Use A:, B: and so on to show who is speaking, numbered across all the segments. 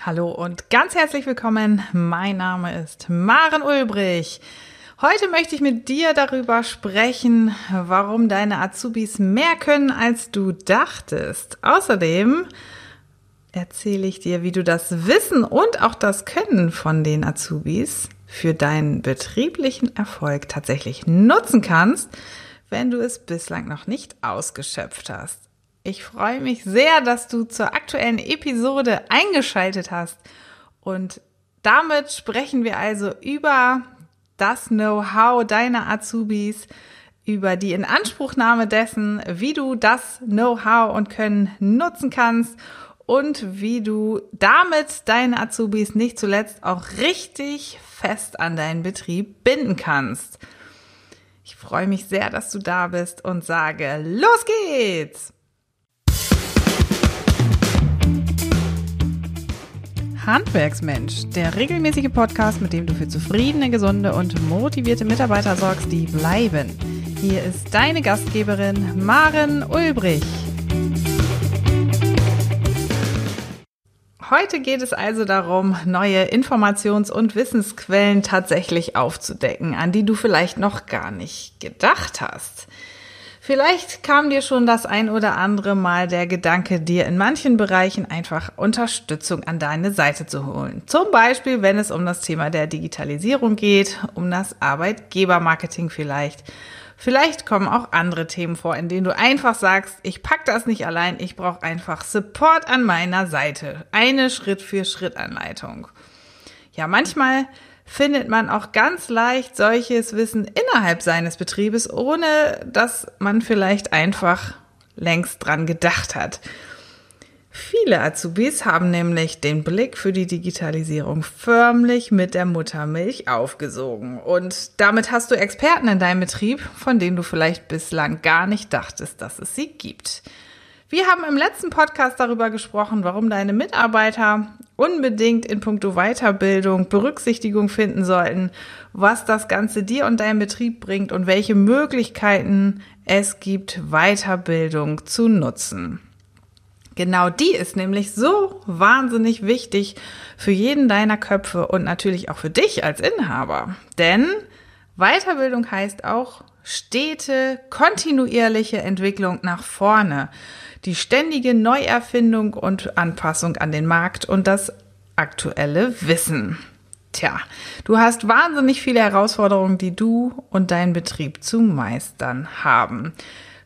A: Hallo und ganz herzlich willkommen. Mein Name ist Maren Ulbrich. Heute möchte ich mit dir darüber sprechen, warum deine Azubis mehr können, als du dachtest. Außerdem erzähle ich dir, wie du das Wissen und auch das Können von den Azubis für deinen betrieblichen Erfolg tatsächlich nutzen kannst, wenn du es bislang noch nicht ausgeschöpft hast. Ich freue mich sehr, dass du zur aktuellen Episode eingeschaltet hast. Und damit sprechen wir also über das Know-how deiner Azubis, über die Inanspruchnahme dessen, wie du das Know-how und Können nutzen kannst und wie du damit deine Azubis nicht zuletzt auch richtig fest an deinen Betrieb binden kannst. Ich freue mich sehr, dass du da bist und sage, los geht's! Handwerksmensch, der regelmäßige Podcast, mit dem du für zufriedene, gesunde und motivierte Mitarbeiter sorgst, die bleiben. Hier ist deine Gastgeberin Maren Ulbrich. Heute geht es also darum, neue Informations- und Wissensquellen tatsächlich aufzudecken, an die du vielleicht noch gar nicht gedacht hast. Vielleicht kam dir schon das ein oder andere Mal der Gedanke, dir in manchen Bereichen einfach Unterstützung an deine Seite zu holen. Zum Beispiel, wenn es um das Thema der Digitalisierung geht, um das Arbeitgebermarketing vielleicht. Vielleicht kommen auch andere Themen vor, in denen du einfach sagst, ich pack das nicht allein, ich brauche einfach Support an meiner Seite. Eine Schritt-für-Schritt-Anleitung. Ja, manchmal findet man auch ganz leicht solches Wissen innerhalb seines Betriebes, ohne dass man vielleicht einfach längst dran gedacht hat. Viele Azubis haben nämlich den Blick für die Digitalisierung förmlich mit der Muttermilch aufgesogen. Und damit hast du Experten in deinem Betrieb, von denen du vielleicht bislang gar nicht dachtest, dass es sie gibt. Wir haben im letzten Podcast darüber gesprochen, warum deine Mitarbeiter unbedingt in puncto Weiterbildung Berücksichtigung finden sollten, was das Ganze dir und deinem Betrieb bringt und welche Möglichkeiten es gibt, Weiterbildung zu nutzen. Genau die ist nämlich so wahnsinnig wichtig für jeden deiner Köpfe und natürlich auch für dich als Inhaber. Denn Weiterbildung heißt auch stete, kontinuierliche Entwicklung nach vorne die ständige Neuerfindung und Anpassung an den Markt und das aktuelle Wissen. Tja, du hast wahnsinnig viele Herausforderungen, die du und dein Betrieb zu meistern haben.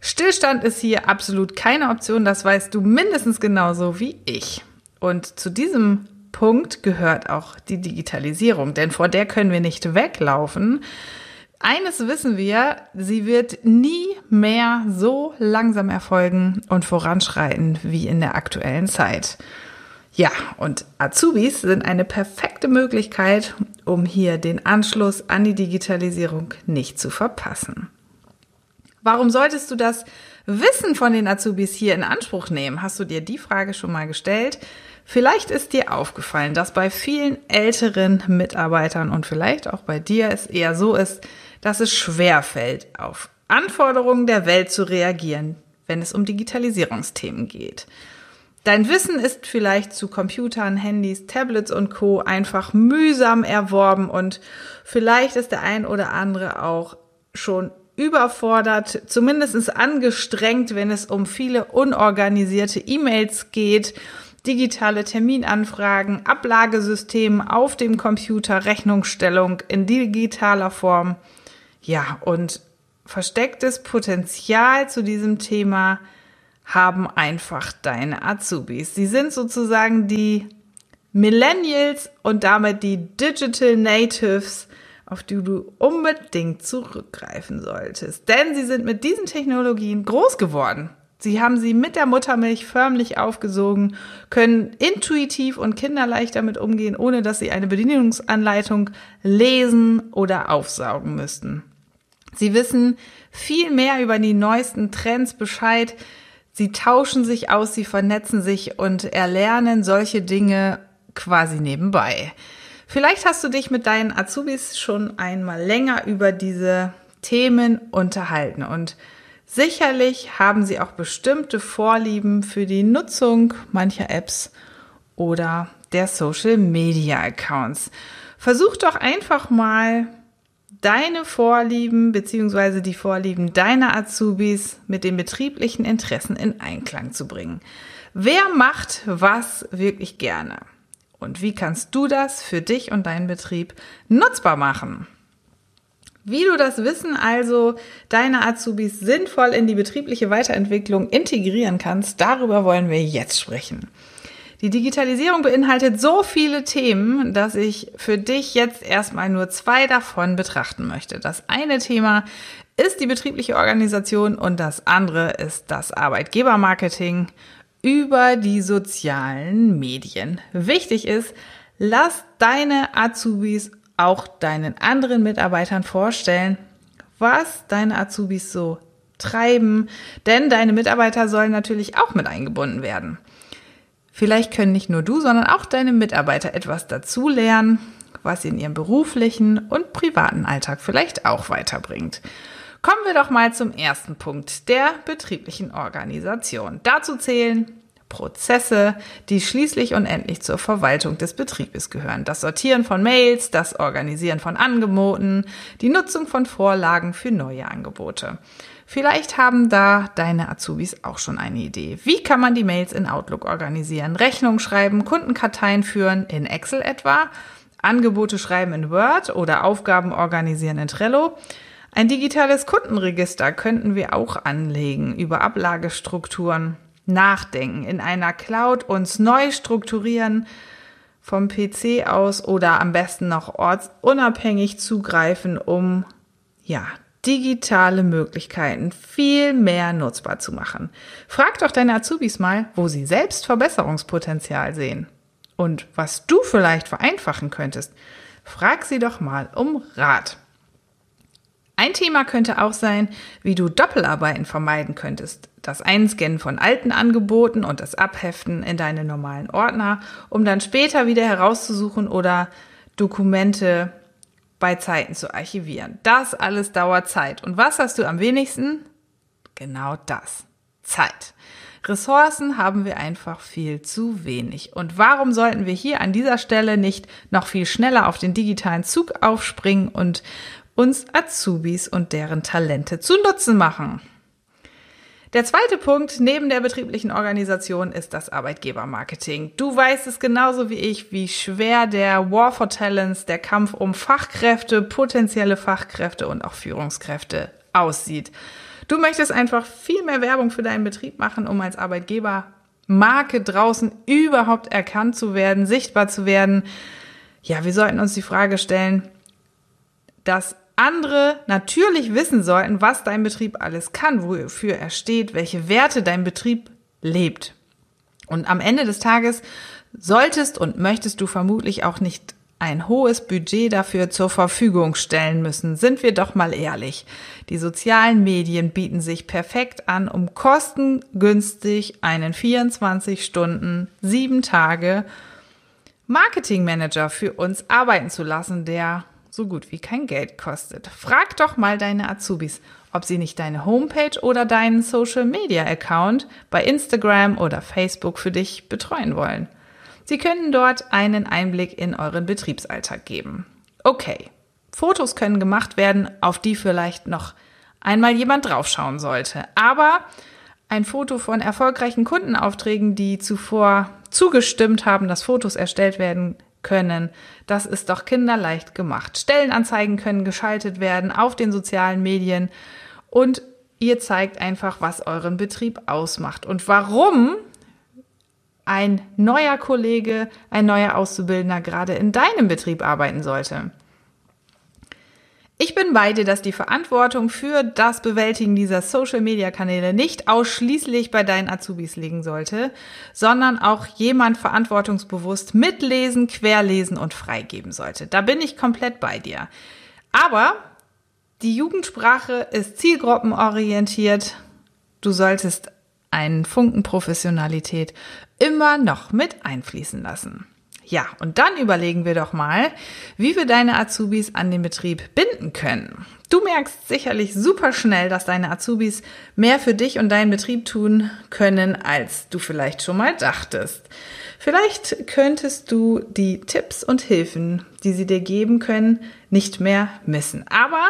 A: Stillstand ist hier absolut keine Option, das weißt du mindestens genauso wie ich. Und zu diesem Punkt gehört auch die Digitalisierung, denn vor der können wir nicht weglaufen. Eines wissen wir, sie wird nie mehr so langsam erfolgen und voranschreiten wie in der aktuellen Zeit. Ja, und Azubis sind eine perfekte Möglichkeit, um hier den Anschluss an die Digitalisierung nicht zu verpassen. Warum solltest du das Wissen von den Azubis hier in Anspruch nehmen? Hast du dir die Frage schon mal gestellt? Vielleicht ist dir aufgefallen, dass bei vielen älteren Mitarbeitern und vielleicht auch bei dir es eher so ist, dass es schwer fällt, auf Anforderungen der Welt zu reagieren, wenn es um Digitalisierungsthemen geht. Dein Wissen ist vielleicht zu Computern, Handys, Tablets und Co. einfach mühsam erworben und vielleicht ist der ein oder andere auch schon überfordert, zumindest angestrengt, wenn es um viele unorganisierte E-Mails geht, digitale Terminanfragen, Ablagesystem auf dem Computer, Rechnungsstellung in digitaler Form ja, und verstecktes Potenzial zu diesem Thema haben einfach deine Azubis. Sie sind sozusagen die Millennials und damit die Digital Natives, auf die du unbedingt zurückgreifen solltest. Denn sie sind mit diesen Technologien groß geworden. Sie haben sie mit der Muttermilch förmlich aufgesogen, können intuitiv und kinderleicht damit umgehen, ohne dass sie eine Bedienungsanleitung lesen oder aufsaugen müssten. Sie wissen viel mehr über die neuesten Trends Bescheid. Sie tauschen sich aus, sie vernetzen sich und erlernen solche Dinge quasi nebenbei. Vielleicht hast du dich mit deinen Azubis schon einmal länger über diese Themen unterhalten und sicherlich haben sie auch bestimmte Vorlieben für die Nutzung mancher Apps oder der Social Media Accounts. Versuch doch einfach mal deine Vorlieben beziehungsweise die Vorlieben deiner Azubis mit den betrieblichen Interessen in Einklang zu bringen. Wer macht was wirklich gerne? Und wie kannst du das für dich und deinen Betrieb nutzbar machen? Wie du das Wissen also deiner Azubis sinnvoll in die betriebliche Weiterentwicklung integrieren kannst, darüber wollen wir jetzt sprechen. Die Digitalisierung beinhaltet so viele Themen, dass ich für dich jetzt erstmal nur zwei davon betrachten möchte. Das eine Thema ist die betriebliche Organisation und das andere ist das Arbeitgebermarketing über die sozialen Medien. Wichtig ist, lass deine Azubis auch deinen anderen Mitarbeitern vorstellen, was deine Azubis so treiben, denn deine Mitarbeiter sollen natürlich auch mit eingebunden werden. Vielleicht können nicht nur du, sondern auch deine Mitarbeiter etwas dazulernen, was sie in ihrem beruflichen und privaten Alltag vielleicht auch weiterbringt. Kommen wir doch mal zum ersten Punkt der betrieblichen Organisation. Dazu zählen Prozesse, die schließlich und endlich zur Verwaltung des Betriebes gehören. Das Sortieren von Mails, das Organisieren von Angeboten, die Nutzung von Vorlagen für neue Angebote. Vielleicht haben da deine Azubis auch schon eine Idee. Wie kann man die Mails in Outlook organisieren? Rechnungen schreiben, Kundenkarteien führen, in Excel etwa? Angebote schreiben in Word oder Aufgaben organisieren in Trello? Ein digitales Kundenregister könnten wir auch anlegen über Ablagestrukturen, nachdenken, in einer Cloud uns neu strukturieren, vom PC aus oder am besten noch ortsunabhängig zugreifen, um ja, digitale Möglichkeiten viel mehr nutzbar zu machen. Frag doch deine Azubis mal, wo sie selbst Verbesserungspotenzial sehen und was du vielleicht vereinfachen könntest. Frag sie doch mal um Rat. Ein Thema könnte auch sein, wie du Doppelarbeiten vermeiden könntest. Das Einscannen von alten Angeboten und das Abheften in deine normalen Ordner, um dann später wieder herauszusuchen oder Dokumente bei Zeiten zu archivieren. Das alles dauert Zeit. Und was hast du am wenigsten? Genau das. Zeit. Ressourcen haben wir einfach viel zu wenig. Und warum sollten wir hier an dieser Stelle nicht noch viel schneller auf den digitalen Zug aufspringen und uns Azubis und deren Talente zu Nutzen machen? Der zweite Punkt neben der betrieblichen Organisation ist das Arbeitgebermarketing. Du weißt es genauso wie ich, wie schwer der War for Talents, der Kampf um Fachkräfte, potenzielle Fachkräfte und auch Führungskräfte aussieht. Du möchtest einfach viel mehr Werbung für deinen Betrieb machen, um als Arbeitgeber Marke draußen überhaupt erkannt zu werden, sichtbar zu werden. Ja, wir sollten uns die Frage stellen, dass andere natürlich wissen sollten, was dein Betrieb alles kann, wofür er steht, welche Werte dein Betrieb lebt. Und am Ende des Tages solltest und möchtest du vermutlich auch nicht ein hohes Budget dafür zur Verfügung stellen müssen. Sind wir doch mal ehrlich. Die sozialen Medien bieten sich perfekt an, um kostengünstig einen 24 Stunden, sieben Tage Marketingmanager für uns arbeiten zu lassen, der so gut wie kein Geld kostet. Frag doch mal deine Azubis, ob sie nicht deine Homepage oder deinen Social Media Account bei Instagram oder Facebook für dich betreuen wollen. Sie können dort einen Einblick in euren Betriebsalltag geben. Okay, Fotos können gemacht werden, auf die vielleicht noch einmal jemand draufschauen sollte. Aber ein Foto von erfolgreichen Kundenaufträgen, die zuvor zugestimmt haben, dass Fotos erstellt werden können. Das ist doch kinderleicht gemacht. Stellenanzeigen können geschaltet werden auf den sozialen Medien und ihr zeigt einfach, was euren Betrieb ausmacht und warum ein neuer Kollege, ein neuer Auszubildender gerade in deinem Betrieb arbeiten sollte. Ich bin bei dir, dass die Verantwortung für das Bewältigen dieser Social-Media-Kanäle nicht ausschließlich bei deinen Azubis liegen sollte, sondern auch jemand verantwortungsbewusst mitlesen, querlesen und freigeben sollte. Da bin ich komplett bei dir. Aber die Jugendsprache ist zielgruppenorientiert. Du solltest einen Funken Professionalität immer noch mit einfließen lassen. Ja, und dann überlegen wir doch mal, wie wir deine Azubis an den Betrieb binden können. Du merkst sicherlich super schnell, dass deine Azubis mehr für dich und deinen Betrieb tun können, als du vielleicht schon mal dachtest. Vielleicht könntest du die Tipps und Hilfen, die sie dir geben können, nicht mehr missen. Aber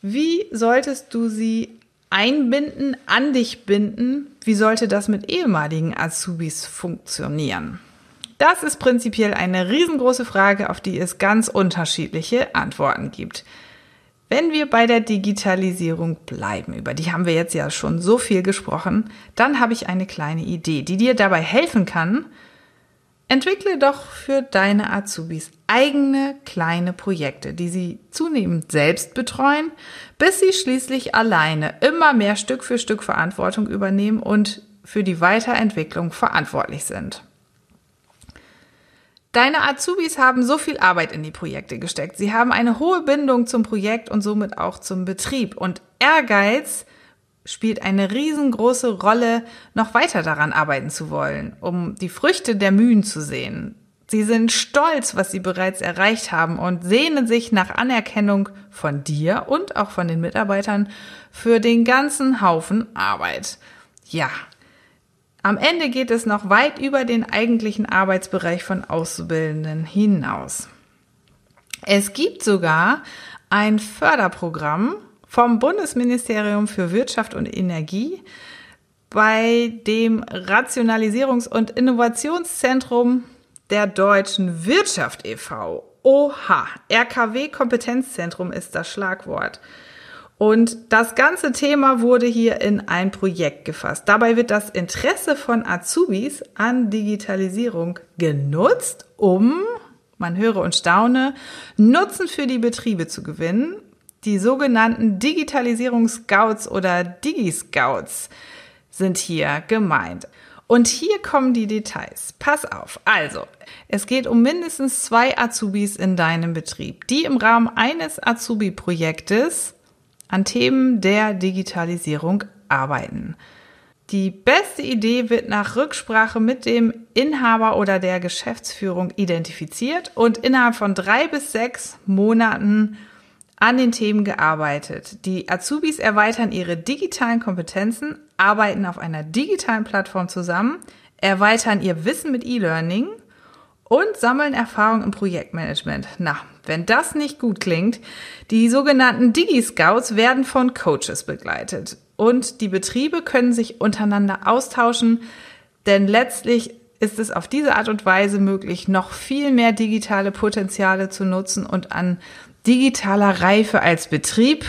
A: wie solltest du sie einbinden, an dich binden? Wie sollte das mit ehemaligen Azubis funktionieren? Das ist prinzipiell eine riesengroße Frage, auf die es ganz unterschiedliche Antworten gibt. Wenn wir bei der Digitalisierung bleiben, über die haben wir jetzt ja schon so viel gesprochen, dann habe ich eine kleine Idee, die dir dabei helfen kann. Entwickle doch für deine Azubis eigene kleine Projekte, die sie zunehmend selbst betreuen, bis sie schließlich alleine immer mehr Stück für Stück Verantwortung übernehmen und für die Weiterentwicklung verantwortlich sind. Deine Azubis haben so viel Arbeit in die Projekte gesteckt. Sie haben eine hohe Bindung zum Projekt und somit auch zum Betrieb. Und Ehrgeiz spielt eine riesengroße Rolle, noch weiter daran arbeiten zu wollen, um die Früchte der Mühen zu sehen. Sie sind stolz, was sie bereits erreicht haben und sehnen sich nach Anerkennung von dir und auch von den Mitarbeitern für den ganzen Haufen Arbeit. Ja, am Ende geht es noch weit über den eigentlichen Arbeitsbereich von Auszubildenden hinaus. Es gibt sogar ein Förderprogramm vom Bundesministerium für Wirtschaft und Energie, bei dem Rationalisierungs- und Innovationszentrum der deutschen Wirtschaft e.V. OHA, RKW Kompetenzzentrum ist das Schlagwort. Und das ganze Thema wurde hier in ein Projekt gefasst. Dabei wird das Interesse von Azubis an Digitalisierung genutzt, um, man höre und staune, Nutzen für die Betriebe zu gewinnen. Die sogenannten Digitalisierungsscouts oder Digi-Scouts sind hier gemeint. Und hier kommen die Details. Pass auf. Also, es geht um mindestens zwei Azubis in deinem Betrieb, die im Rahmen eines Azubi-Projektes an Themen der Digitalisierung arbeiten. Die beste Idee wird nach Rücksprache mit dem Inhaber oder der Geschäftsführung identifiziert und innerhalb von drei bis sechs Monaten an den Themen gearbeitet. Die Azubis erweitern ihre digitalen Kompetenzen, arbeiten auf einer digitalen Plattform zusammen, erweitern ihr Wissen mit E-Learning und sammeln Erfahrung im Projektmanagement. Na, wenn das nicht gut klingt, die sogenannten Digi-Scouts werden von Coaches begleitet und die Betriebe können sich untereinander austauschen, denn letztlich ist es auf diese Art und Weise möglich, noch viel mehr digitale Potenziale zu nutzen und an digitaler Reife als Betrieb,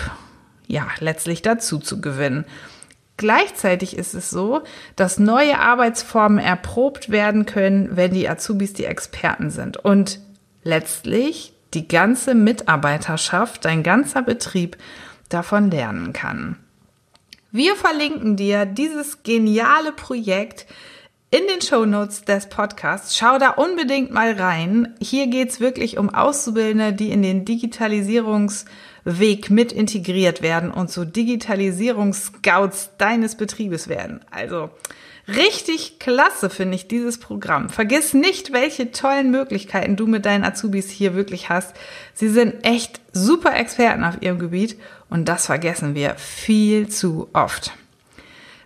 A: ja, letztlich dazu zu gewinnen. Gleichzeitig ist es so, dass neue Arbeitsformen erprobt werden können, wenn die Azubis die Experten sind und letztlich die ganze Mitarbeiterschaft, dein ganzer Betrieb davon lernen kann. Wir verlinken dir dieses geniale Projekt in den Show Notes des Podcasts. Schau da unbedingt mal rein. Hier geht's wirklich um Auszubildende, die in den Digitalisierungs- Weg mit integriert werden und zu Digitalisierungsscouts deines Betriebes werden. Also richtig klasse finde ich dieses Programm. Vergiss nicht, welche tollen Möglichkeiten du mit deinen Azubis hier wirklich hast. Sie sind echt super Experten auf ihrem Gebiet und das vergessen wir viel zu oft.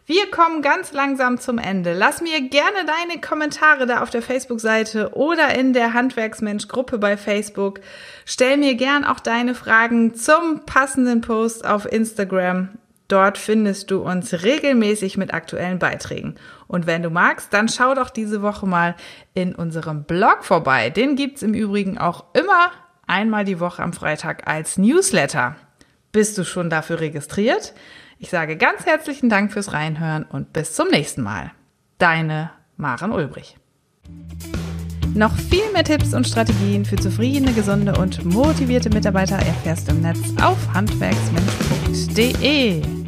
A: Wir kommen ganz langsam zum Ende. Lass mir gerne deine Kommentare da auf der Facebook-Seite oder in der Handwerksmensch-Gruppe bei Facebook. Stell mir gern auch deine Fragen zum passenden Post auf Instagram. Dort findest du uns regelmäßig mit aktuellen Beiträgen. Und wenn du magst, dann schau doch diese Woche mal in unserem Blog vorbei. Den gibt's im Übrigen auch immer einmal die Woche am Freitag als Newsletter. Bist du schon dafür registriert? Ich sage ganz herzlichen Dank fürs Reinhören und bis zum nächsten Mal. Deine Maren Ulbrich. Noch viel mehr Tipps und Strategien für zufriedene, gesunde und motivierte Mitarbeiter erfährst du im Netz auf handwerksmensch.de.